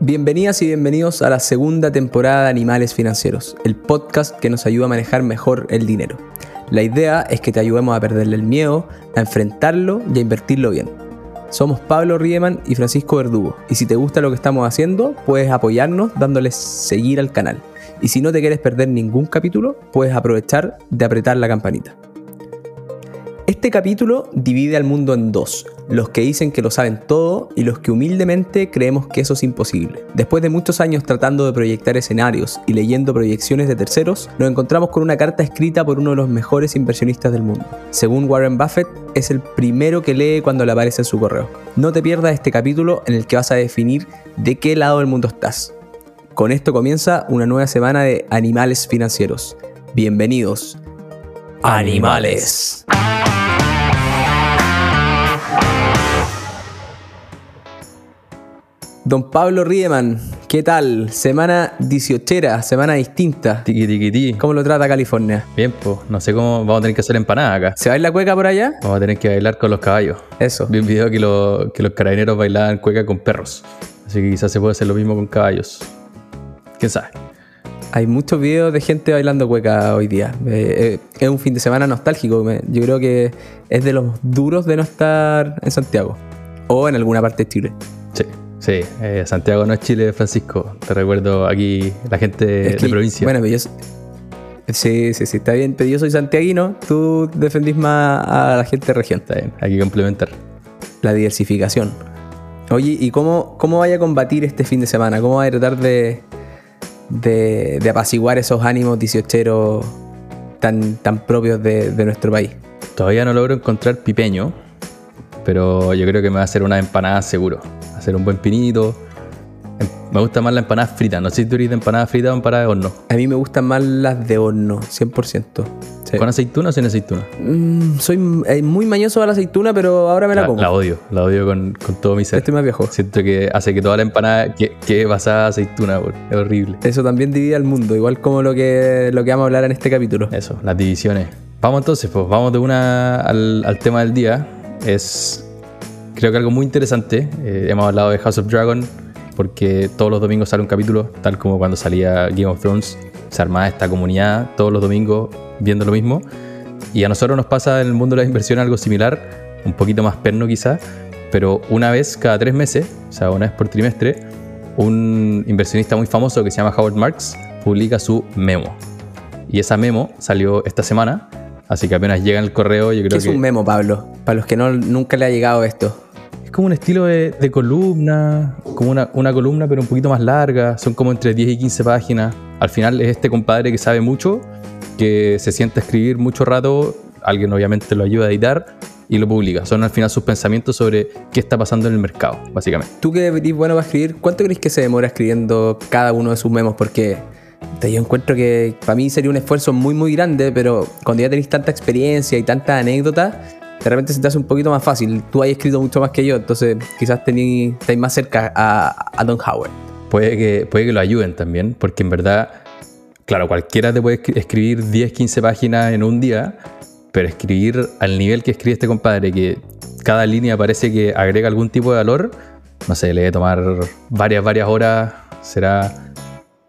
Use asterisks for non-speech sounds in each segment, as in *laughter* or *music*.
Bienvenidas y bienvenidos a la segunda temporada de Animales Financieros, el podcast que nos ayuda a manejar mejor el dinero. La idea es que te ayudemos a perderle el miedo, a enfrentarlo y a invertirlo bien. Somos Pablo Riemann y Francisco Verdugo, y si te gusta lo que estamos haciendo, puedes apoyarnos dándoles seguir al canal. Y si no te quieres perder ningún capítulo, puedes aprovechar de apretar la campanita. Este capítulo divide al mundo en dos, los que dicen que lo saben todo y los que humildemente creemos que eso es imposible. Después de muchos años tratando de proyectar escenarios y leyendo proyecciones de terceros, nos encontramos con una carta escrita por uno de los mejores inversionistas del mundo. Según Warren Buffett, es el primero que lee cuando le aparece en su correo. No te pierdas este capítulo en el que vas a definir de qué lado del mundo estás. Con esto comienza una nueva semana de Animales Financieros. Bienvenidos. Animales. Don Pablo Riemann, ¿qué tal? Semana 18, semana distinta. Tiki tiki tiki. ¿Cómo lo trata California? Bien, pues, no sé cómo vamos a tener que hacer empanada acá. ¿Se baila cueca por allá? Vamos a tener que bailar con los caballos. Eso. Vi un video que, lo- que los carabineros bailaban cueca con perros. Así que quizás se puede hacer lo mismo con caballos. ¿Quién sabe? Hay muchos videos de gente bailando cueca hoy día. Eh, eh, es un fin de semana nostálgico. Yo creo que es de los duros de no estar en Santiago o en alguna parte de Chile. Sí, sí. eh, Santiago no es Chile, Francisco. Te recuerdo aquí la gente Es de que- provincia. Bueno, pero yo. Sí, sí, sí, está bien. Pero yo soy santiaguino. Tú defendís más a la gente de región. Está bien, hay que complementar. La diversificación. Oye, ¿y cómo, cómo vaya a combatir este fin de semana? ¿Cómo vaya a tratar de, de, de apaciguar esos ánimos 18 tan, tan propios de, de nuestro país? Todavía no logro encontrar pipeño, pero yo creo que me va a hacer una empanada seguro. Hacer un buen pinito. Em- Me gusta más la empanada frita. No sé si tú eres de empanada frita o empanada de horno. A mí me gustan más las de horno, 100%. Sí. ¿Con aceituna o sin aceituna? Mm, soy eh, muy mañoso a la aceituna, pero ahora me la, La, como. la odio, la odio con, con todo mi ser. Estoy más viejo. Siento que hace que toda la empanada que, que basada en aceituna, por- es horrible. Eso también divide al mundo, igual como lo que, lo que vamos a hablar en este capítulo. Eso, las divisiones. Vamos entonces, pues vamos de una al, al tema del día. Es, creo que algo muy interesante. Eh, hemos hablado de House of Dragon porque todos los domingos sale un capítulo, tal como cuando salía Game of Thrones. Se armaba esta comunidad todos los domingos viendo lo mismo. Y a nosotros nos pasa en el mundo de las inversiones algo similar, un poquito más perno quizás, pero una vez cada tres meses, o sea, una vez por trimestre, un inversionista muy famoso que se llama Howard Marks publica su memo. Y esa memo salió esta semana, así que apenas llega en el correo, yo creo ¿Qué es que un memo, Pablo? Para los que no, nunca le ha llegado esto. Es como un estilo de, columna, como una, columna pero un poquito más larga, son como entre 10 y 15 páginas. Al final es este compadre que sabe mucho, que se sienta a escribir mucho rato, alguien obviamente lo ayuda a editar y lo publica. Son al final sus pensamientos sobre qué está pasando en el mercado, básicamente. Tú que eres bueno para escribir, ¿cuánto crees que se demora escribiendo cada uno de sus memos? Porque yo encuentro que para mí sería un esfuerzo muy, muy grande, pero cuando ya tenéis tanta experiencia y tanta anécdota, de repente se te hace un poquito más fácil. Tú has escrito mucho más que yo, entonces quizás tení- estáis más cerca a, a Don Howard. Puede que, puede que lo ayuden también, porque en verdad, claro, cualquiera te puede escri- escribir 10, 15 páginas en un día, pero escribir al nivel que escribe este compadre, que cada línea parece que agrega algún tipo de valor, no sé, le debe tomar varias, varias horas, será...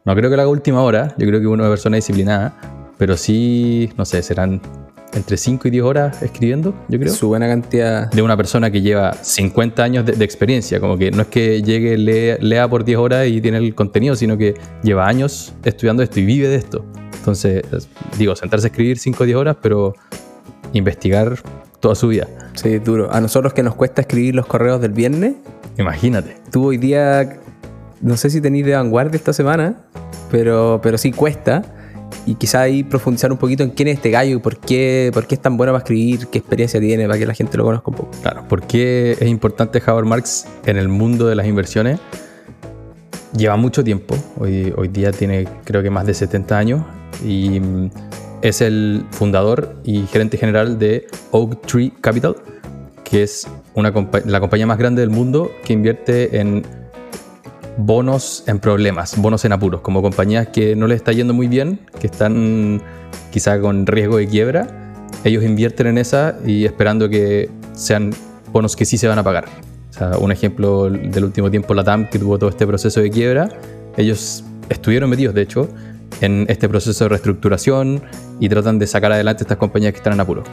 No creo que lo haga a última hora, yo creo que una persona disciplinada, pero sí, no sé, serán entre 5 y 10 horas escribiendo, yo creo Su buena cantidad. de una persona que lleva 50 años de, de experiencia. Como que no es que llegue, lea, lea por 10 horas y tiene el contenido, sino que lleva años estudiando esto y vive de esto. Entonces, es- digo, sentarse a escribir 5 o 10 horas, pero investigar toda su vida. Sí, duro. A nosotros que nos cuesta escribir los correos del viernes, Imagínate. tú hoy día, no sé si tenéis de vanguardia esta semana, pero, pero sí cuesta. Y quizá ahí profundizar un poquito en quién es este gallo y por qué, por qué es tan bueno para escribir, qué experiencia tiene, para que la gente lo conozca un poco. Claro, ¿por qué es importante Howard Marks en el mundo de las inversiones? Lleva mucho tiempo, hoy, hoy día tiene creo que más de 70 años y mm, es el fundador y gerente general de Oak Tree Capital, que es la compañía más grande del mundo que invierte en bonos en problemas, bonos en apuros, como compañías que no les está yendo muy bien, que están quizá con riesgo de quiebra, ellos invierten en esa y esperando que sean bonos que sí se van a pagar. O sea, un ejemplo del último tiempo, la TAM, que tuvo todo este proceso de quiebra, ellos estuvieron metidos, de hecho, en este proceso de reestructuración y tratan de sacar adelante estas compañías que están en apuro.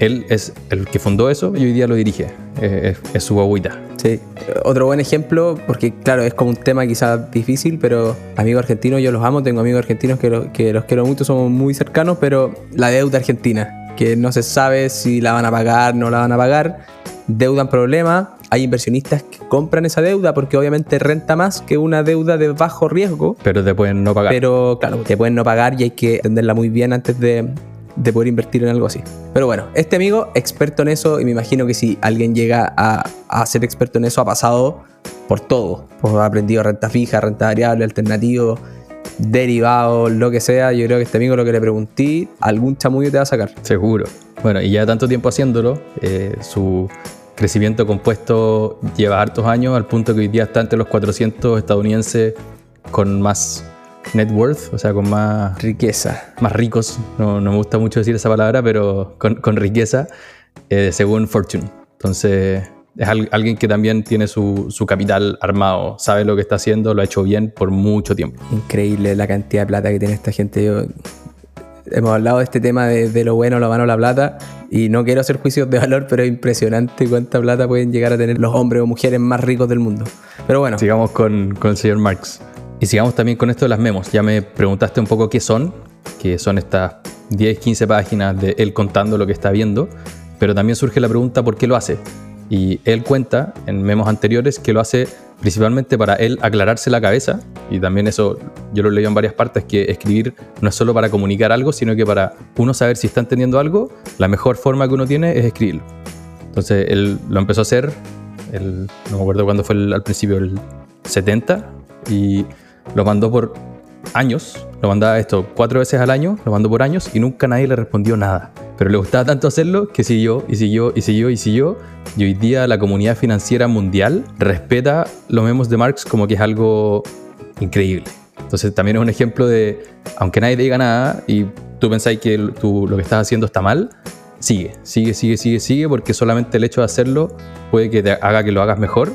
Él es el que fundó eso y hoy día lo dirige. Eh, es, es, su agüita. Sí. Otro buen ejemplo, porque claro, es como un tema quizás difícil, pero amigos argentinos, yo los amo, tengo amigos argentinos que, que los quiero mucho, somos muy cercanos, pero la deuda argentina, que no se sabe si la van a pagar, no la van a pagar, deudan problema, hay inversionistas que compran esa deuda porque obviamente renta más que una deuda de bajo riesgo. Pero te pueden no pagar. Pero claro, te pueden no pagar y hay que entenderla muy bien antes de, de poder invertir en algo así. Pero bueno, este amigo, experto en eso, y me imagino que si alguien llega a, a ser experto en eso, ha pasado por todo. Pues ha aprendido renta fija, renta variable, alternativo, derivado, lo que sea. Yo creo que este amigo lo que le pregunté, algún chamullo te va a sacar. Seguro. Bueno, y ya tanto tiempo haciéndolo, eh, su crecimiento compuesto lleva hartos años, al punto que hoy día está entre los 400 estadounidenses con más net worth, o sea, con más riqueza. Más ricos, no, no me gusta mucho decir esa palabra, pero con, con riqueza, eh, según Fortune. Entonces, es alguien que también tiene su, su, capital armado, sabe lo que está haciendo, lo ha hecho bien por mucho tiempo. Increíble la cantidad de plata que tiene esta gente. Yo, hemos hablado de este tema de, de, lo bueno, lo malo, la plata, y no quiero hacer juicios de valor, pero es impresionante cuánta plata pueden llegar a tener los hombres o mujeres más ricos del mundo. Pero bueno. Sigamos con, con el señor Marx. Y sigamos también con esto de las memos. Ya me preguntaste un poco qué son, que son estas 10, 15 páginas de él contando lo que está viendo, pero también surge la pregunta por qué lo hace. Y él cuenta en memos anteriores que lo hace principalmente para él aclararse la cabeza, y también eso yo lo leí en varias partes, que escribir no es solo para comunicar algo, sino que para uno saber si está entendiendo algo, la mejor forma que uno tiene es escribirlo. Entonces él lo empezó a hacer, el, no me acuerdo cuándo fue el, al principio, el 70, y lo mandó por años, lo mandaba esto cuatro veces al año, lo mandó por años y nunca nadie le respondió nada. Pero le gustaba tanto hacerlo que siguió y siguió y siguió y siguió. Y hoy día la comunidad financiera mundial respeta los memos de Marx como que es algo increíble. Entonces también es un ejemplo de, aunque nadie te diga nada y tú pensáis que tú, lo que estás haciendo está mal, sigue, sigue, sigue, sigue, sigue, porque solamente el hecho de hacerlo puede que te haga que lo hagas mejor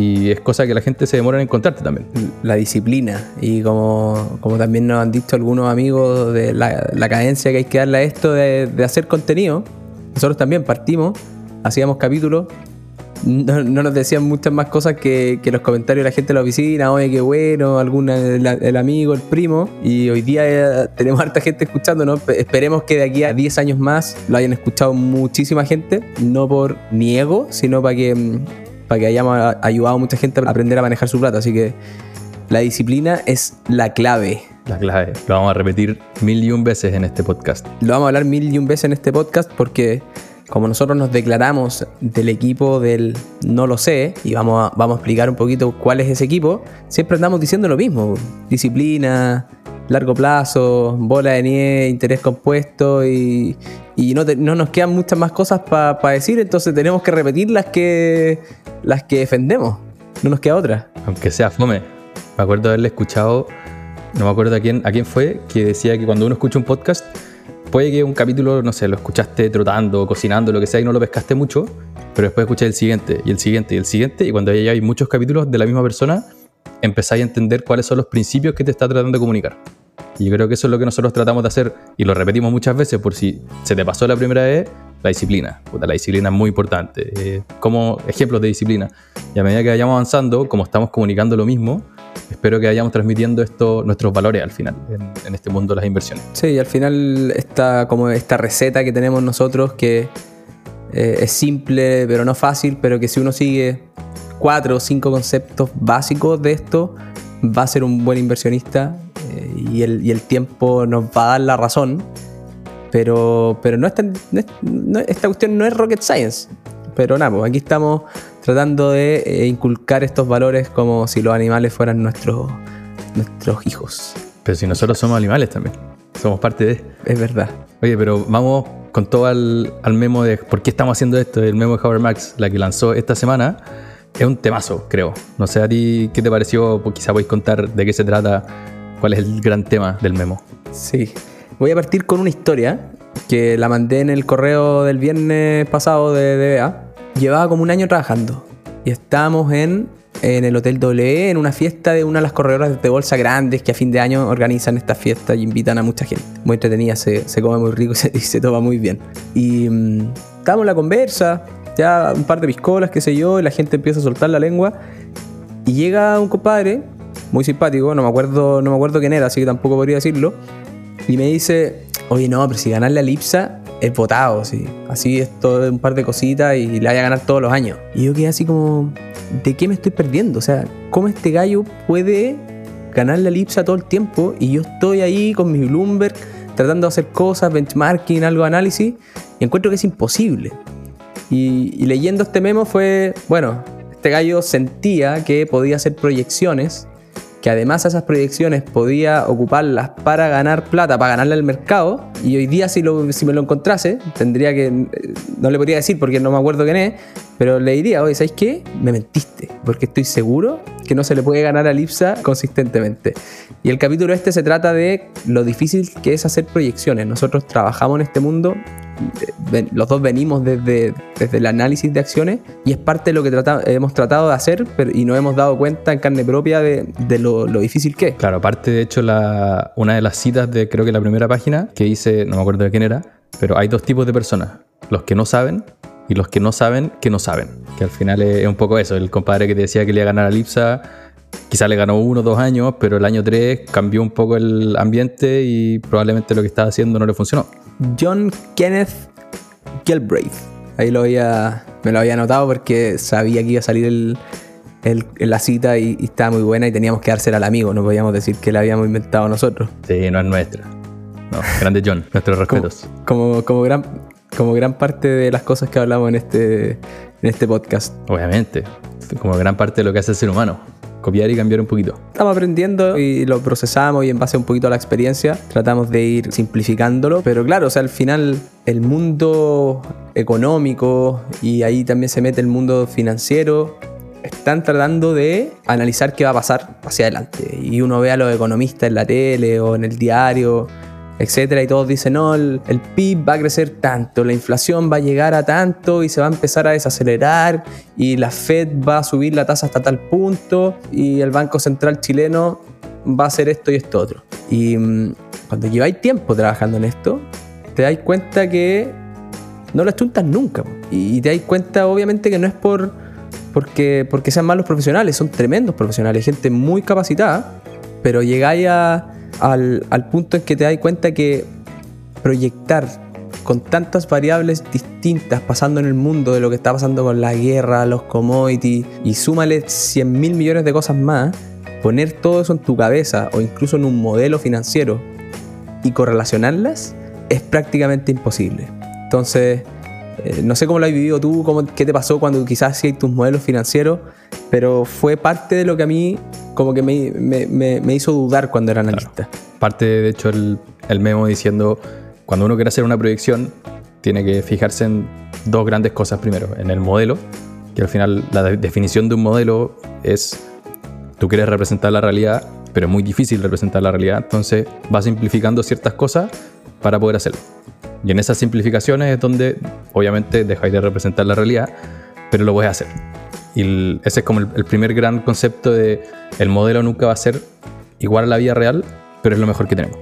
y es cosa que la gente se demora en encontrarte también. La disciplina y como, como también nos han dicho algunos amigos de la, cadencia que hay que darle a esto de, hacer contenido. Nosotros también partimos, hacíamos capítulos, no, no nos decían muchas más cosas que, los comentarios de la gente de la oficina, oye, qué bueno, alguna, el, el amigo, el primo, y hoy día tenemos harta gente escuchándonos. Esperemos que de aquí a 10 años más lo hayan escuchado muchísima gente, no por ni ego, sino para que para que hayamos ayudado a mucha gente a aprender a manejar su plata. Así que la disciplina es la clave. La clave. Lo vamos a repetir mil y un veces en este podcast. Lo vamos a hablar mil y un veces en este podcast porque como nosotros nos declaramos del equipo del no lo sé y vamos a, vamos a explicar un poquito cuál es ese equipo, siempre andamos diciendo lo mismo. Disciplina, largo plazo, bola de nieve, interés compuesto y, y no, te, no, nos quedan muchas más cosas para pa decir, entonces tenemos que repetir las que, las que defendemos. No nos queda otra. Aunque sea fome. Me acuerdo haberle escuchado, no me acuerdo a quién, a quién fue, que decía que cuando uno escucha un podcast, puede que un capítulo, no sé, lo escuchaste trotando, cocinando, lo que sea, y no lo pescaste mucho, pero después escuché el siguiente, y el siguiente, y el siguiente, y cuando ya hay muchos capítulos de la misma persona, empezáis a entender cuáles son los principios que te está tratando de comunicar. Y yo creo que eso es lo que nosotros tratamos de hacer y lo repetimos muchas veces por si se te pasó la primera vez, la disciplina. Puta, la disciplina es muy importante. Eh, como ejemplos de disciplina. Y a medida que vayamos avanzando, como estamos comunicando lo mismo, espero que vayamos transmitiendo esto, nuestros valores al final en, en, este mundo de las inversiones. Sí, y al final esta, como esta receta que tenemos nosotros que eh, es simple pero no fácil, pero que si uno sigue cuatro o cinco conceptos básicos de esto, va a ser un buen inversionista eh, y, el, y, el, tiempo nos va a dar la razón. Pero, pero no, es tan, no, es, no esta cuestión no es rocket science. Pero nada, pues aquí estamos tratando de eh, inculcar estos valores como si los animales fueran nuestros, nuestros hijos. Pero si nosotros somos animales también. Somos parte de. Es verdad. Oye, pero vamos con todo al, al memo de por qué estamos haciendo esto. El memo de Howard Marks, la que lanzó esta semana. Es un temazo, creo. No sé a ti qué te pareció, pues quizá podéis contar de qué se trata, cuál es el gran tema del memo. Sí, voy a partir con una historia que la mandé en el correo del viernes pasado de DBA. Llevaba como un año trabajando y estábamos en, en el Hotel W, en una fiesta de una de las corredoras de bolsa grandes que a fin de año organizan estas fiestas y invitan a mucha gente. Muy entretenida, se, se come muy rico *laughs* y se, se toma muy bien. Y mm, estábamos en la conversa, ya un par de piscolas, qué sé yo, y la gente empieza a soltar la lengua. Y llega un compadre, muy simpático, no me acuerdo, no me acuerdo quién era, así que tampoco podría decirlo. Y me dice, oye, no, pero si ganar la Lipsa es votado, sí. Así es todo un par de cositas y le vaya a ganar todos los años. Y yo quedé así como, ¿de qué me estoy perdiendo? O sea, ¿cómo este gallo puede ganar la Lipsa todo el tiempo? Y yo estoy ahí con mi Bloomberg tratando de hacer cosas, benchmarking, algo análisis, y encuentro que es imposible. Y, y leyendo este memo fue, bueno, este gallo sentía que podía hacer proyecciones, que además esas proyecciones podía ocuparlas para ganar plata, para ganarle al mercado, y hoy día si, lo, si me lo encontrase, tendría que, eh, no le podría decir porque no me acuerdo quién es, pero le diría, oye, ¿sabes qué? Me mentiste, porque estoy seguro que no se le puede ganar a Lipsa consistentemente. Y el capítulo este se trata de lo difícil que es hacer proyecciones. Nosotros trabajamos en este mundo ven- los dos venimos desde, desde el análisis de acciones y es parte de lo que hemos tratado de hacer pero- y nos hemos dado cuenta en carne propia de, de lo, lo difícil que es. Claro, aparte de hecho la, una de las citas de creo que la primera página que dice, no me acuerdo de quién era, pero hay dos tipos de personas, los que no saben y los que no saben que no saben, que al final es, un poco eso, el compadre que te decía que le iba a ganar a Lipsa, quizá le ganó uno o dos años, pero el año tres cambió un poco el ambiente y probablemente lo que estaba haciendo no le funcionó. John Kenneth Galbraith. Ahí lo había, me lo había anotado porque sabía que iba a salir el, la cita y, y estaba muy buena y teníamos que dársela al amigo, no podíamos decir que la habíamos inventado nosotros. Sí, no es nuestra. No, grande John, nuestros como, respetos. como, como gran, como gran parte de las cosas que hablamos en este, en este podcast. Obviamente, como gran parte de lo que hace el ser humano, copiar y cambiar un poquito. Estamos aprendiendo y lo procesamos y en base un poquito a la experiencia tratamos de ir simplificándolo. Pero claro, o sea, al final el mundo económico y ahí también se mete el mundo financiero están tratando de analizar qué va a pasar hacia adelante. Y uno ve a los economistas en la tele o en el diario, etcétera, y todos dicen, no, el, el PIB va a crecer tanto, la inflación va a llegar a tanto y se va a empezar a desacelerar y la Fed va a subir la tasa hasta tal punto y el Banco Central chileno va a hacer esto y esto otro. Y mm, cuando lleváis tiempo trabajando en esto, te dais cuenta que no las chuntas nunca. Y te dais cuenta, obviamente, que no es por porque, porque sean malos profesionales, son tremendos profesionales, gente muy capacitada, pero llegáis a- al, al punto en que te das cuenta que proyectar con tantas variables distintas pasando en el mundo de lo que está pasando con la guerra, los commodities, y súmale 100 mil millones de cosas más, poner todo eso en tu cabeza o incluso en un modelo financiero y correlacionarlas es prácticamente imposible. Entonces, eh, no sé cómo lo has vivido tú, cómo, qué te pasó cuando quizás hacías tus modelos financieros, pero fue parte de lo que a mí como que me, me- me- me hizo dudar cuando era analista. Parte, de hecho, el, el memo diciendo, cuando uno quiere hacer una proyección, tiene que fijarse en dos grandes cosas primero. En el modelo, que al final la de- definición de un modelo es, tú quieres representar la realidad, pero es muy difícil representar la realidad, entonces vas simplificando ciertas cosas para poder hacerlo. Y en esas simplificaciones es donde, obviamente, dejáis de representar la realidad, pero lo puedes hacer. Y el- ese es como el, el primer gran concepto de el modelo nunca va a ser igual a la vida real, pero es lo mejor que tenemos.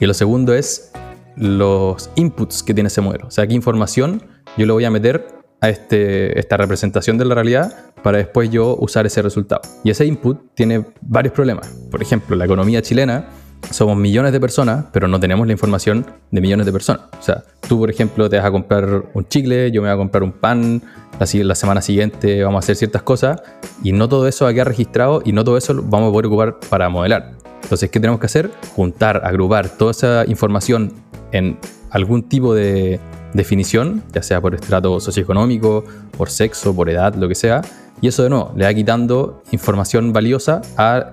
Y lo segundo es los inputs que tiene ese modelo. O sea, qué información yo le voy a meter a este, esta representación de la realidad para después yo usar ese resultado. Y ese input tiene varios problemas. Por ejemplo, la economía chilena, somos millones de personas, pero no tenemos la información de millones de personas. O sea, tú, por ejemplo, te vas a comprar un chicle, yo me voy a comprar un pan, la, la semana siguiente vamos a hacer ciertas cosas, y no todo eso va a quedar registrado y no todo eso lo vamos a poder ocupar para modelar. Entonces, ¿qué tenemos que hacer? Juntar, agrupar toda esa información en algún tipo de definición, ya sea por estrato socioeconómico, por sexo, por edad, lo que sea, y eso de nuevo le va quitando información valiosa a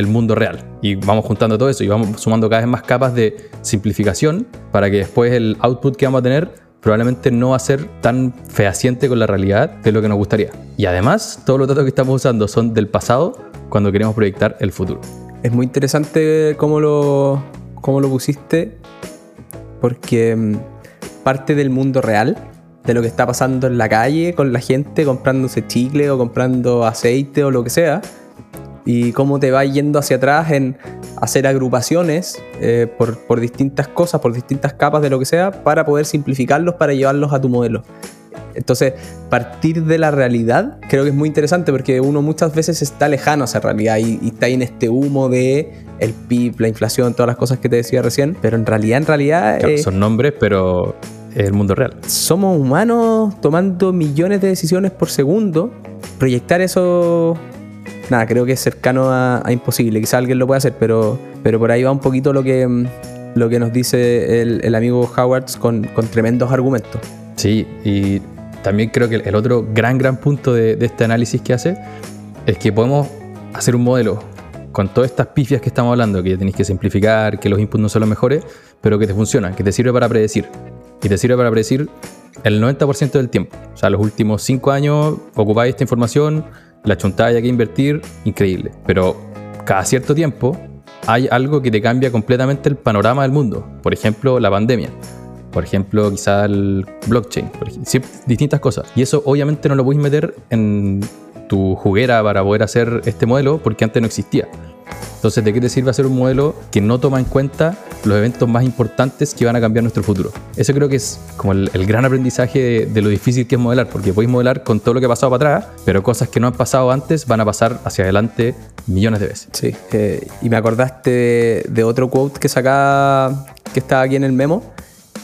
el mundo real. Y vamos juntando todo eso y vamos sumando cada vez más capas de simplificación para que después el output que vamos a tener probablemente no va a ser tan fehaciente con la realidad de lo que nos gustaría. Y además, todos los datos que estamos usando son del pasado cuando queremos proyectar el futuro. Es muy interesante cómo lo, cómo lo pusiste, porque mm, parte del mundo real de lo que está pasando en la calle con la gente comprándose chicle o comprando aceite o lo que sea. Y cómo te va yendo hacia atrás en hacer agrupaciones eh, por, por distintas cosas, por distintas capas de lo que sea, para poder simplificarlos, para llevarlos a tu modelo. Entonces, partir de la realidad creo que es muy interesante porque uno muchas veces está lejano a esa realidad y, y está ahí en este humo de el PIB, la inflación, todas las cosas que te decía recién, pero en realidad, en realidad... Claro, eh, son nombres, pero es el mundo real. somos humanos tomando millones de decisiones por segundo. Proyectar eso, nada, creo que es cercano a, a imposible. Quizá alguien lo pueda hacer, pero, pero por ahí va un poquito lo que, mm, lo que nos dice el, el amigo Howards con, con tremendos argumentos. Sí, y también creo que el otro gran, gran punto de, de este análisis que hace es que podemos hacer un modelo con todas estas pifias que estamos hablando, que tenéis que simplificar, que los inputs no son los mejores, pero que te funcionan, que te sirve para predecir. Y te sirve para predecir el 90% del tiempo. O sea, los últimos 5 años ocupáis esta información, la chuntáis hay que invertir, increíble. Pero cada cierto tiempo hay algo que te cambia completamente el panorama del mundo. Por ejemplo, la pandemia. Por ejemplo, quizá el blockchain. Distintas cosas. Y eso obviamente no lo puedes meter en tu juguera para poder hacer este modelo porque antes no existía. Entonces, ¿de qué te sirve hacer un modelo que no toma en cuenta los eventos más importantes que van a cambiar nuestro futuro? Eso creo que es como el, el gran aprendizaje de, de, lo difícil que es modelar, porque podéis modelar con todo lo que ha pasado para atrás, pero cosas que no han pasado antes van a pasar hacia adelante millones de veces. Sí. eh, y me acordaste de, de otro quote que sacaba, que estaba aquí en el memo,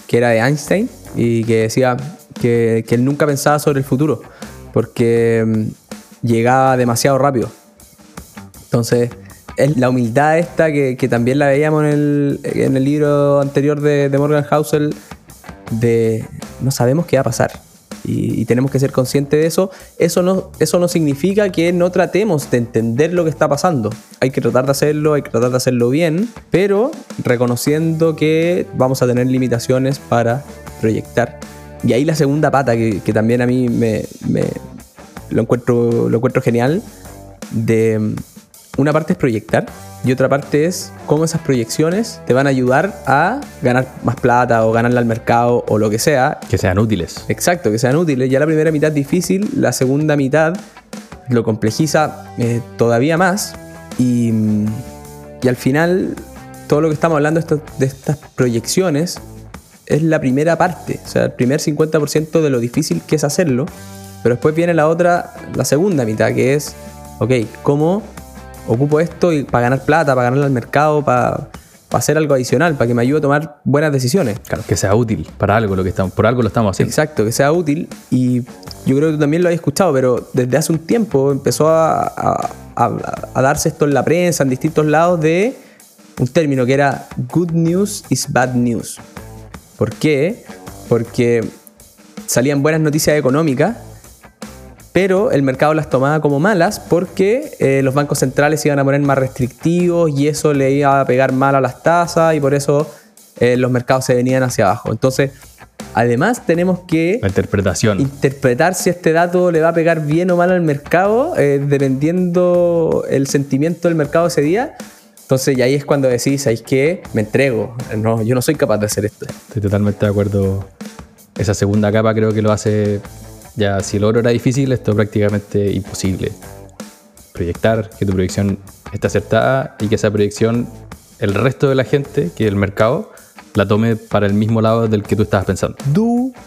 que era de Einstein, y que decía que, que él nunca pensaba sobre el futuro, porque mm, llegaba demasiado rápido. Entonces, es la humildad esta que, que también la veíamos en el, en el libro anterior de, de Morgan Housel, de no sabemos qué va a pasar. Y, tenemos que ser conscientes de eso. Eso no, eso no significa que no tratemos de entender lo que está pasando. Hay que tratar de hacerlo, hay que tratar de hacerlo bien, pero reconociendo que vamos a tener limitaciones para proyectar. Y ahí la segunda pata, que, que también a mí me, me- lo, encuentro, lo encuentro genial, de una parte es proyectar y otra parte es cómo esas proyecciones te van a ayudar a ganar más plata o ganarle al mercado o lo que sea. Que sean útiles. Exacto, que sean útiles. Ya la primera mitad es difícil, la segunda mitad lo complejiza eh, todavía más y, mm, y al final todo lo que estamos hablando de estas- de estas proyecciones es la primera parte, o sea, el primer 50% de lo difícil que es hacerlo, pero después viene la otra, la segunda mitad, que es, ok, ¿cómo ocupo esto y para ganar plata, para ganarle al mercado, para, para hacer algo adicional, para que me ayude a tomar buenas decisiones? Claro, que sea útil para algo lo que estamos, por algo lo estamos haciendo. Exacto, que sea útil. Y yo creo que tú también lo habías escuchado, pero desde hace un tiempo empezó a, a- a- a darse esto en la prensa, en distintos lados, de un término que era good news is bad news. ¿Por qué? Porque salían buenas noticias económicas, pero el mercado las tomaba como malas porque eh, los bancos centrales se iban a poner más restrictivos y eso le iba a pegar mal a las tasas y por eso eh, los mercados se venían hacia abajo. Entonces, además tenemos que La interpretación. interpretar si este dato le va a pegar bien o mal al mercado, eh, dependiendo el sentimiento del mercado ese día. Entonces, y ahí es cuando decís, ¿sabéis qué? Me entrego. No, yo no soy capaz de hacer esto. Estoy totalmente de acuerdo. Esa segunda capa creo que lo hace. Ya, si el oro era difícil, esto es prácticamente imposible. Proyectar, que tu proyección esté acertada y que esa proyección, el resto de la gente, que el mercado, la tome para el mismo lado del que tú estabas pensando. Durísimo.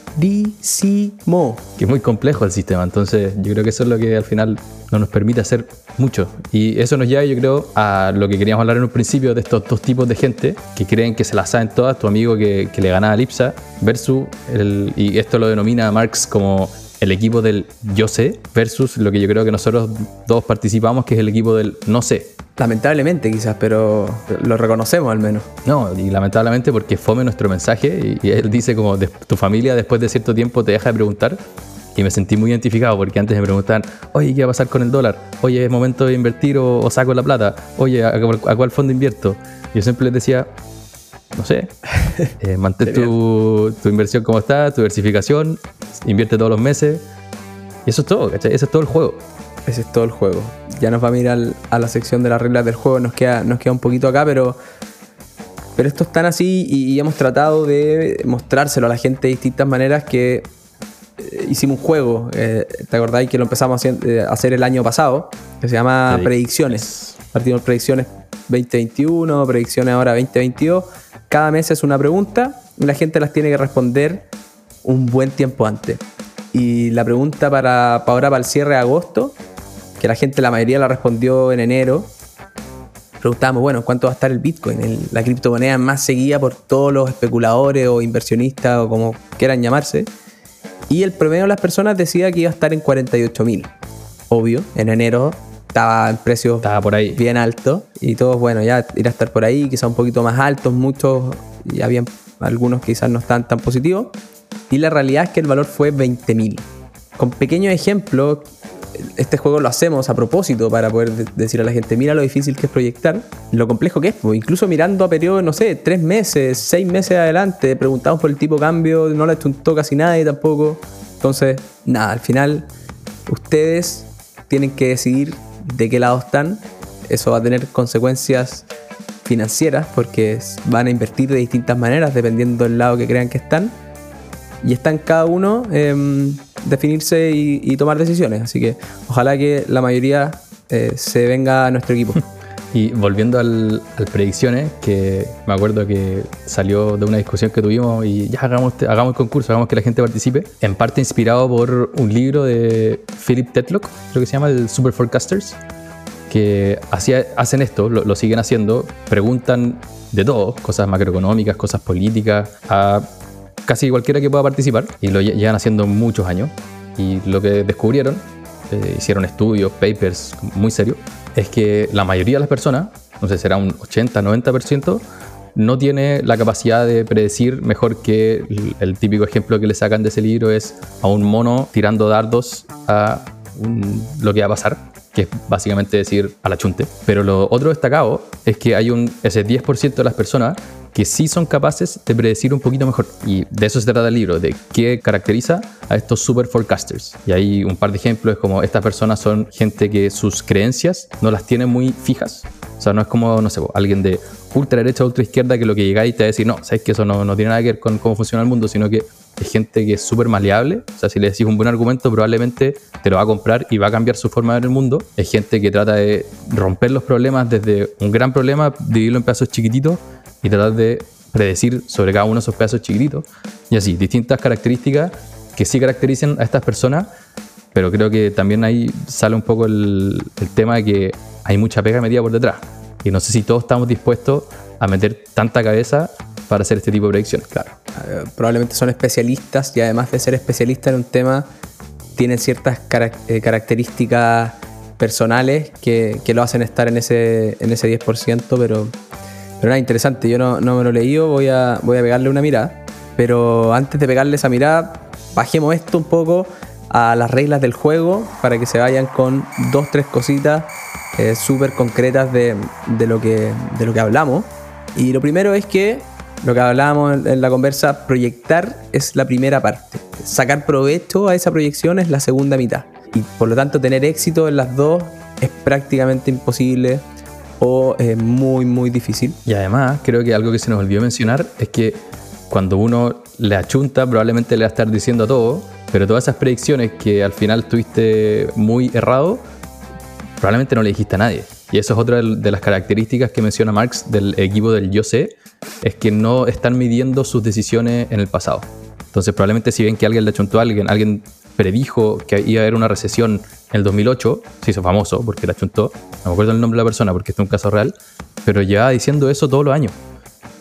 Que es muy complejo el sistema, entonces yo creo que eso es lo que al final no nos permite hacer mucho. Y eso nos lleva, yo creo, a lo que queríamos hablar en un principio de estos dos tipos de gente que creen que se las saben todas, tu amigo que, que le gana a Lipsa, versus, el, y esto lo denomina Marx como el equipo del yo sé, versus lo que yo creo que nosotros dos participamos, que es el equipo del no sé. Lamentablemente quizás, pero lo reconocemos al menos. No, y lamentablemente porque fome nuestro mensaje y, y él dice como de- tu familia después de cierto tiempo te deja de preguntar y me sentí muy identificado porque antes me preguntaban, oye, ¿qué va a pasar con el dólar? Oye, ¿es momento de invertir o, o saco la plata? Oye, ¿a, a cuál fondo invierto? Yo siempre les decía, no sé, *laughs* eh, mantén tu, tu inversión como está, tu diversificación, invierte todos los meses y eso es todo, ¿cachai? Ese es todo el juego. Ese es todo el juego. Ya nos va a mirar a la sección de las reglas del juego. Nos queda, nos queda un poquito acá, pero, pero esto es tan así y, hemos tratado de mostrárselo a la gente de distintas maneras que eh, hicimos un juego, eh, ¿te acordáis que lo empezamos a hacer, el año pasado? Que se llama Predic- Predicciones. Partimos predicciones 2021, predicciones ahora 2022. Cada mes es una pregunta y la gente las tiene que responder un buen tiempo antes. Y la pregunta para, para ahora, para el cierre de agosto, que la gente, la mayoría la respondió en enero, preguntábamos, bueno, ¿cuánto va a estar el Bitcoin? La criptomoneda más seguida por todos los especuladores o inversionistas o como quieran llamarse. Y el promedio de las personas decía que iba a estar en 48 mil. Obvio, en enero estaba en precios Estaba por ahí. bien altos y todos, bueno, ya irá a estar por ahí, quizás un poquito más altos, muchos, y habían algunos que quizás no están tan positivos. Y la realidad es que el valor fue 20 mil. Con pequeños ejemplos, este juego lo hacemos a propósito para poder de- decir a la gente, mira lo difícil que es proyectar, lo complejo que es, pues, incluso mirando a periodos, no sé, tres meses, seis meses adelante, preguntamos por el tipo de cambio, no le chuntó casi nadie tampoco. Entonces, nada, al final ustedes tienen que decidir de qué lado están. Eso va a tener consecuencias financieras porque van a invertir de distintas maneras dependiendo del lado que crean que están. Y está en cada uno definirse y, y tomar decisiones. Así que ojalá que la mayoría eh, se venga a nuestro equipo. *laughs* Y volviendo al, al predicciones, que me acuerdo que salió de una discusión que tuvimos y ya hagamos, hagamos el concurso, hagamos que la gente participe. En parte inspirado por un libro de Philip Tetlock, creo que se llama el Super Forecasters, que hacen esto, lo, lo siguen haciendo, preguntan de todo, cosas macroeconómicas, cosas políticas, a casi cualquiera que pueda participar, y lo lle- llevan haciendo muchos años. Y lo que descubrieron, eh, hicieron estudios, papers muy serios, es que la mayoría de las personas, no sé, será un 80, 90%, no tiene la capacidad de predecir mejor que el, el típico ejemplo que le sacan de ese libro es a un mono tirando dardos a lo que va a pasar, que es básicamente decir a la chunte. Pero lo otro destacado es que hay un, ese 10% de las personas que sí son capaces de predecir un poquito mejor. Y de eso se trata el libro, de qué caracteriza a estos super forecasters. Y hay un par de ejemplos, como estas personas son gente que sus creencias no las tienen muy fijas. O sea, no es como, no sé, alguien de ultra derecha o ultra izquierda que lo que llega y te va a decir, no, sabes que eso no, no tiene nada que ver con cómo funciona el mundo, sino que es gente que es súper maleable. O sea, si le decís un buen argumento, probablemente te lo va a comprar y va a cambiar su forma de ver el mundo. Es gente que trata de romper los problemas desde un gran problema, dividirlo en pedazos chiquititos y tratar de predecir sobre cada uno de esos pedazos chiquititos. Y así, distintas características que sí caracterizan a estas personas, pero creo que también ahí sale un poco el, el tema de que hay mucha pega metida por detrás. Y no sé si todos estamos dispuestos a meter tanta cabeza para hacer este tipo de predicciones. Claro. Eh, probablemente son especialistas y además de ser especialistas en un tema, tienen ciertas eh, características personales que, que lo hacen estar en ese, en ese 10%, pero, pero nada, interesante. Yo no, no me lo he leído, voy a, voy a pegarle una mirada. Pero antes de pegarle esa mirada, bajemos esto un poco a las reglas del juego para que se vayan con dos, tres cositas eh, súper concretas de, de lo que, de lo que hablamos. Y lo primero es que lo que hablábamos en, la conversa, proyectar es la primera parte. Sacar provecho a esa proyección es la segunda mitad. Y por lo tanto tener éxito en las dos es prácticamente imposible o eh, muy, muy difícil. Y además, creo que algo que se nos olvidó mencionar es que cuando uno le achunta, probablemente le va a estar diciendo a todo, pero todas esas predicciones que al final tuviste muy errado, probablemente no le dijiste a nadie. Y eso es otra de las características que menciona Marx del equipo del yo sé, es que no están midiendo sus decisiones en el pasado. Entonces probablemente si ven que alguien le achuntó a alguien, alguien predijo que iba a haber una recesión en el 2008, se hizo famoso porque le achuntó, no me acuerdo el nombre de la persona porque es un caso real, pero llevaba diciendo eso todos los años.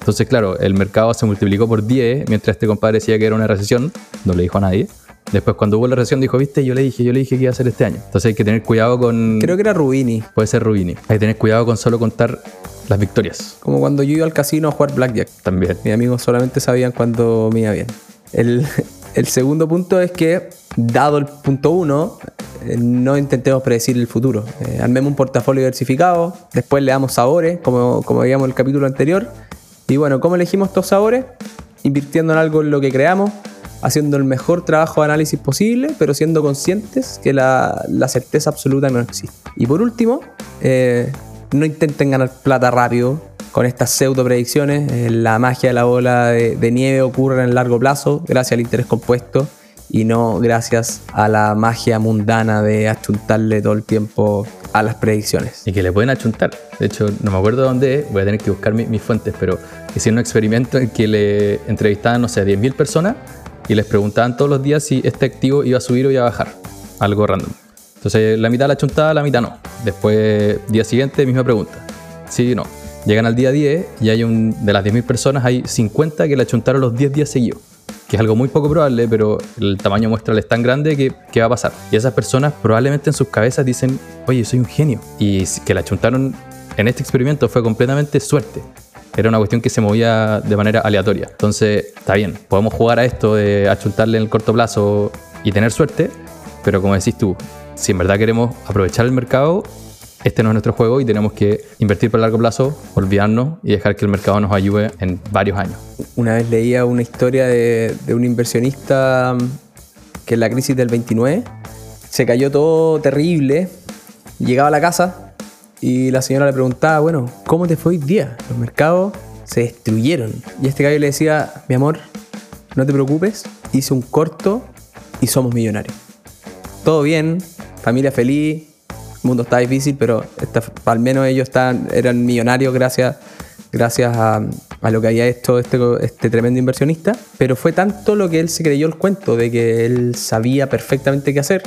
Entonces, claro, el mercado se multiplicó por 10 mientras este compadre decía que era una recesión, no le dijo a nadie. Después, cuando hubo la recesión, dijo, viste, yo le dije, yo le dije que iba a ser este año. Entonces hay que tener cuidado con... Creo que era Rubini, Puede ser Rubini. Hay que tener cuidado con solo contar las victorias como cuando yo iba al casino a jugar Blackjack. también. Mis amigos solamente sabían cuando me iba bien. El, *laughs* el segundo punto es que, dado el punto uno, eh, no intentemos predecir el futuro. Eh, armemos un portafolio diversificado, después le damos sabores, como, como veíamos en el capítulo anterior. Y bueno, ¿cómo elegimos estos sabores? Invirtiendo en algo en lo que creamos, haciendo el mejor trabajo de análisis posible, pero siendo conscientes que la, certeza absoluta no existe. Y por último, eh, no intenten ganar plata rápido con estas pseudo predicciones. Eh, la magia de la bola de, nieve ocurre en el largo plazo gracias al interés compuesto y no gracias a la magia mundana de achuntarle todo el tiempo a las predicciones. Y que le pueden achuntar. De hecho, no me acuerdo dónde es, voy a tener que buscar mis fuentes, pero hicieron un experimento en que le entrevistaban, no sé, a 10.000 personas y les preguntaban todos los días si este activo iba a subir o iba a bajar. Algo random. Entonces, la mitad la achuntada, la mitad no. Después, día siguiente, misma pregunta. Sí, no. Llegan al día 10 y hay un, de las 10.000 personas hay 50 que la achuntaron los 10 días seguidos que es algo muy poco probable, pero el tamaño muestral es tan grande que, ¿qué va a pasar? Y esas personas probablemente en sus cabezas dicen, oye, soy un genio. Y que la chuntaron en este experimento fue completamente suerte. Era una cuestión que se movía de manera aleatoria. Entonces, está bien, podemos jugar a esto de achuntarle en el corto plazo y tener suerte, pero como decís tú, si en verdad queremos aprovechar el mercado, este no es nuestro juego y tenemos que invertir por largo plazo, olvidarnos y dejar que el mercado nos ayude en varios años. Una vez leía una historia de, un inversionista que en la crisis del 29 se cayó todo terrible, llegaba a la casa y la señora le preguntaba, bueno, ¿cómo te fue hoy día? Los mercados se destruyeron. Y este gallo le decía, mi amor, no te preocupes, hice un corto y somos millonarios. Todo bien, familia feliz, el mundo está difícil, pero al menos ellos están, eran millonarios gracias, gracias a, lo que había hecho este, este tremendo inversionista. Pero fue tanto lo que él se creyó el cuento de que él sabía perfectamente qué hacer,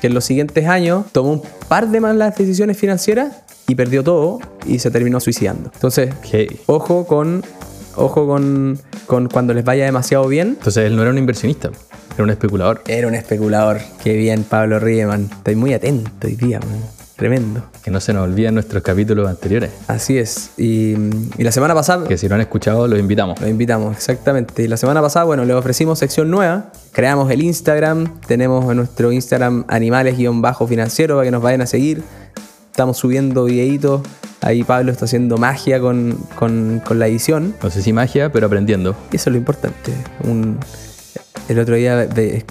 que en los siguientes años tomó un par de malas decisiones financieras y perdió todo y se terminó suicidando. Entonces, ojo con ojo con, con, cuando les vaya demasiado bien. Entonces él no era un inversionista. Era un especulador. Era un especulador. Qué bien, Pablo Riemann. Estoy muy atento hoy día, man. Tremendo. Que no se nos olviden nuestros capítulos anteriores. Así es. Y, la semana pasada. Que si no han escuchado, los invitamos. Los invitamos, exactamente. Y la semana pasada, bueno, les ofrecimos sección nueva. Creamos el Instagram. Tenemos en nuestro Instagram animales-financiero para que nos vayan a seguir. Estamos subiendo videitos. Ahí Pablo está haciendo magia con, con la edición. No sé si magia, pero aprendiendo. Y eso es lo importante. Un el otro día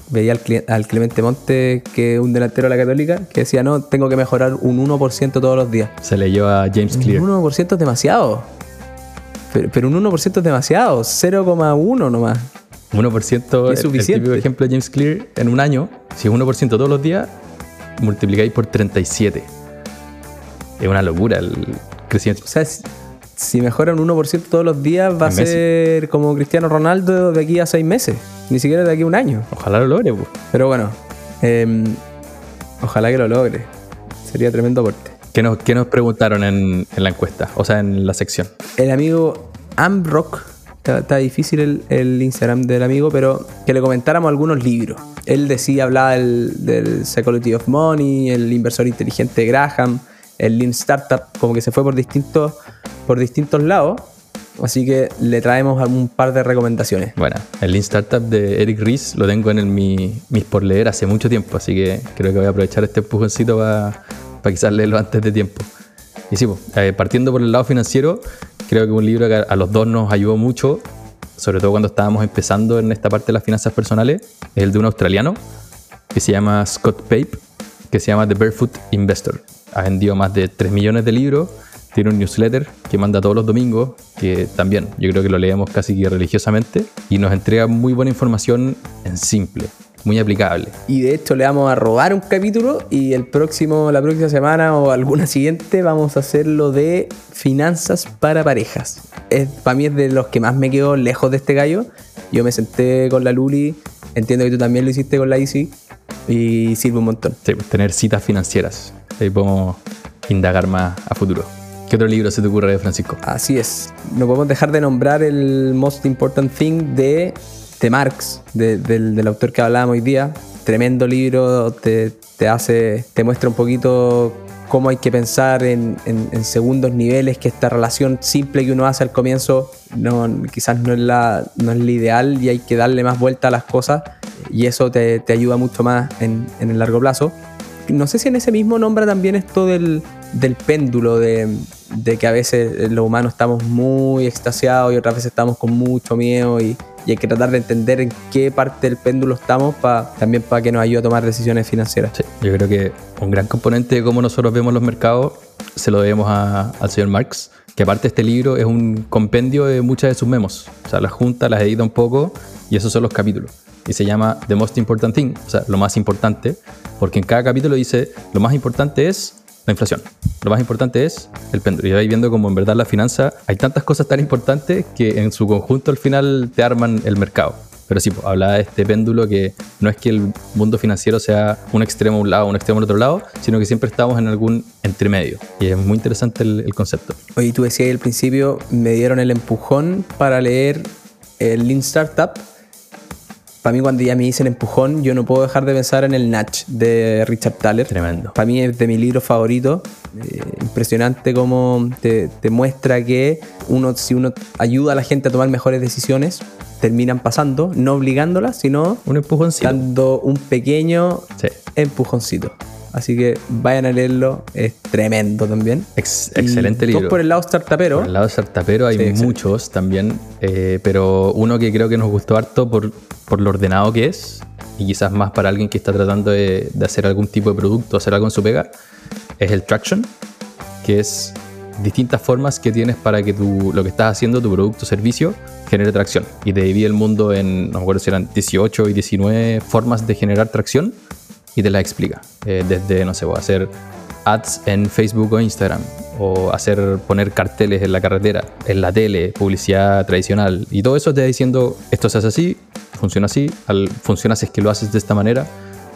veía al, Clemente Monte, que es un delantero de la Católica, que decía, no, tengo que mejorar un 1% todos los días. Se leyó a James Clear. Un 1% es demasiado. Pero, un 1% es demasiado, 0,1 nomás. 1% es suficiente. El típico ejemplo de James Clear, en un año, si es 1% todos los días, multiplicáis por 37. Es una locura el crecimiento. O sea, si mejoran un 1% todos los días, va a ser como Cristiano Ronaldo de aquí a seis meses. Ni siquiera de aquí a un año. Ojalá lo logre, pues. Pero bueno, em, ojalá que lo logre. Sería tremendo aporte. ¿Qué nos, nos preguntaron en, la encuesta? O sea, en la sección. El amigo Amrock, está, difícil el, Instagram del amigo, pero que le comentáramos algunos libros. Él decía, hablaba del, del Psychology of Money, el inversor inteligente Graham, el Lean Startup, como que se fue por distintos por distintos lados. Así que le traemos un par de recomendaciones. Bueno, el Lean Startup de Eric Ries lo tengo en mi, mis por leer hace mucho tiempo, así que creo que voy a aprovechar este empujoncito para quizás leerlo antes de tiempo. Y sí, pues, eh, partiendo por el lado financiero, creo que un libro que a los dos nos ayudó mucho, sobre todo cuando estábamos empezando en esta parte de las finanzas personales, es el de un australiano que se llama Scott Pape, que se llama The Barefoot Investor. Ha vendido más de 3 millones de libros tiene un newsletter que manda todos los domingos, que también yo creo que lo leemos casi que religiosamente, y nos entrega muy buena información en simple, muy aplicable. Y de hecho le vamos a robar un capítulo y el próximo, la próxima semana o alguna siguiente vamos a hacerlo de finanzas para parejas. Es, para mí es de los que más me quedo lejos de este gallo. Yo me senté con la Luli, entiendo que tú también lo hiciste con la Easy y sirve un montón. Sí, pues, tener citas financieras. Ahí podemos indagar más a futuro. ¿Qué otro libro se te ocurre, Francisco? Así es. No podemos dejar de nombrar el Most Important Thing de, de Marx, del, autor que hablábamos hoy día. Tremendo libro, te, hace, te muestra un poquito cómo hay que pensar en, segundos niveles, que esta relación simple que uno hace al comienzo no, quizás no es, la, no es la ideal y hay que darle más vuelta a las cosas y eso te, ayuda mucho más en, en el largo plazo. No sé si en ese mismo nombra también esto del, del péndulo, de, de que a veces los humanos estamos muy extasiados y otras veces estamos con mucho miedo y, hay que tratar de entender en qué parte del péndulo estamos para también para que nos ayude a tomar decisiones financieras. Sí, yo creo que un gran componente de cómo nosotros vemos los mercados se lo debemos al señor Marx, que aparte este libro es un compendio de muchas de sus memos. O sea, las junta, las edita un poco y esos son los capítulos. y se llama The Most Important Thing, o sea, lo más importante, porque en cada capítulo dice, lo más importante es la inflación. Lo más importante es el péndulo. Y vais viendo como en verdad la finanza hay tantas cosas tan importantes que en su conjunto al final te arman el mercado. Pero sí, pues, hablaba de este péndulo que no es que el mundo financiero sea un extremo a un lado, un extremo al otro lado, sino que siempre estamos en algún entremedio. Y es muy interesante el, el concepto. Oye, tú decías al principio, me dieron el empujón para leer el Lean Startup. Para mí, cuando ya me dicen empujón, yo no puedo dejar de pensar en el Natch de Richard Thaler. Tremendo. Para mí es de mi libro favorito. Eh, impresionante cómo te, te muestra que uno, si uno ayuda a la gente a tomar mejores decisiones, terminan pasando, no obligándolas, sino Un empujoncito. dando un pequeño Sí. empujoncito. Así que vayan a leerlo, es tremendo también. Ex- excelente dos libro. por el lado startupero. Por el lado startupero hay Sí, excelente. muchos también, eh, pero uno que creo que nos gustó harto por, por lo ordenado que es, y quizás más para alguien que está tratando de, de hacer algún tipo de producto, hacer algo en su pega, es el Traction, que es distintas formas que tienes para que tu, lo que estás haciendo, tu producto o servicio, genere tracción. Y te divide el mundo en, no me acuerdo si eran 18 y 19 formas de generar tracción y te las explica. Eh, desde, no sé, a hacer ads en Facebook o Instagram, o hacer poner carteles en la carretera, en la tele, publicidad tradicional, y todo eso te va diciendo, esto se hace así, funciona así, al, funciona si es que lo haces de esta manera.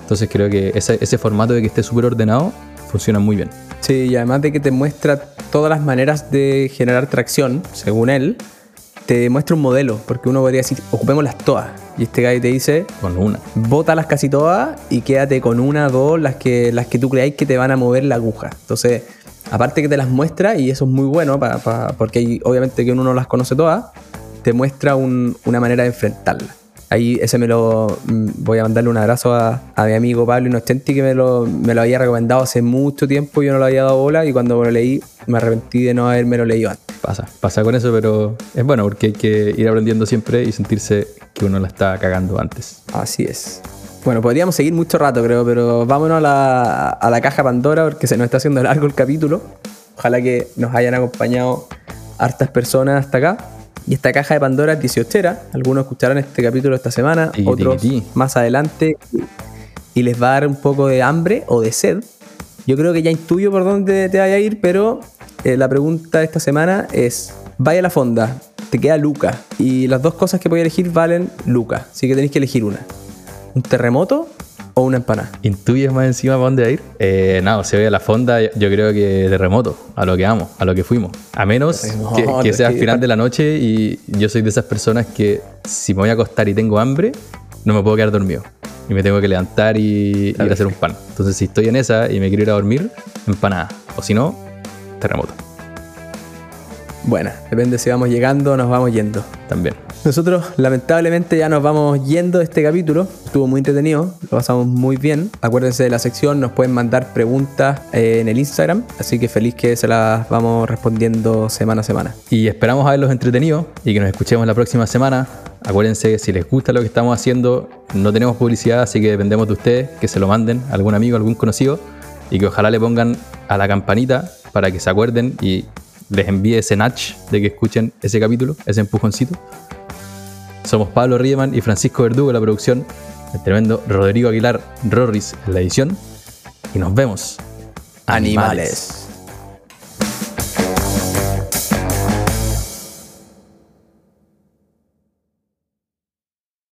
Entonces creo que ese, ese formato de que esté súper ordenado funciona muy bien. Sí, y además de que te muestra todas las maneras de generar tracción, según él, te muestra un modelo, porque uno podría decir, ocupémoslas todas. Y este guy te dice, Con una. bótalas casi todas y quédate con una, dos, las que, las que tú creáis que te van a mover la aguja. Entonces, aparte que te las muestra, y eso es muy bueno, pa- pa- porque obviamente que uno no las conoce todas, te muestra un- una manera de enfrentarla. Ahí ese me lo mm, voy a mandarle un abrazo a, a mi amigo Pablo Inocenti que me lo, me lo había recomendado hace mucho tiempo y yo no lo había dado bola y cuando me lo leí me arrepentí de no haberme lo leído antes. Pasa, pasa con eso, pero es bueno porque hay que ir aprendiendo siempre y sentirse que uno la está cagando antes. Así es. Bueno, podríamos seguir mucho rato, creo, pero vámonos a la, a la caja Pandora porque se nos está haciendo largo el capítulo. Ojalá que nos hayan acompañado hartas personas hasta acá. Y esta caja de Pandora es 18. Algunos escucharán este capítulo esta semana, otros más adelante. Y les va a dar un poco de hambre o de sed. Yo creo que ya intuyo por dónde te vaya a ir, pero eh, la pregunta de esta semana es: vaya a la fonda, te queda Luca. Y las dos cosas que voy a elegir valen Luca. Así que tenéis que elegir una: un terremoto o una empanada. ¿Intuyes más encima para dónde ir? Eh, no, se ve a la fonda, yo creo que de remoto, a lo que vamos, a lo que fuimos. A menos Terremoto, que, que sea al final de la noche y yo soy de esas personas que si me voy a acostar y tengo hambre, no me puedo quedar dormido. Y me tengo que levantar y ir a hacer un pan. Entonces, si estoy en esa y me quiero ir a dormir, empanada. O si no, terremoto. Bueno, depende si vamos llegando o nos vamos yendo. También. Nosotros lamentablemente ya nos vamos yendo de este capítulo. Estuvo muy entretenido, lo pasamos muy bien. Acuérdense de la sección, nos pueden mandar preguntas eh, en el Instagram, así que feliz que se las vamos respondiendo semana a semana. Y esperamos haberlos entretenido y que nos escuchemos la próxima semana. Acuérdense, si les gusta lo que estamos haciendo, no tenemos publicidad, así que dependemos de ustedes, que se lo manden a algún amigo, algún conocido, y que ojalá le pongan a la campanita para que se acuerden y les envíe ese nudge de que escuchen ese capítulo, ese empujoncito. Somos Pablo Riemann y Francisco Verdugo en la producción, el tremendo Rodrigo Aguilar Rorris en la edición, y nos vemos. Animales.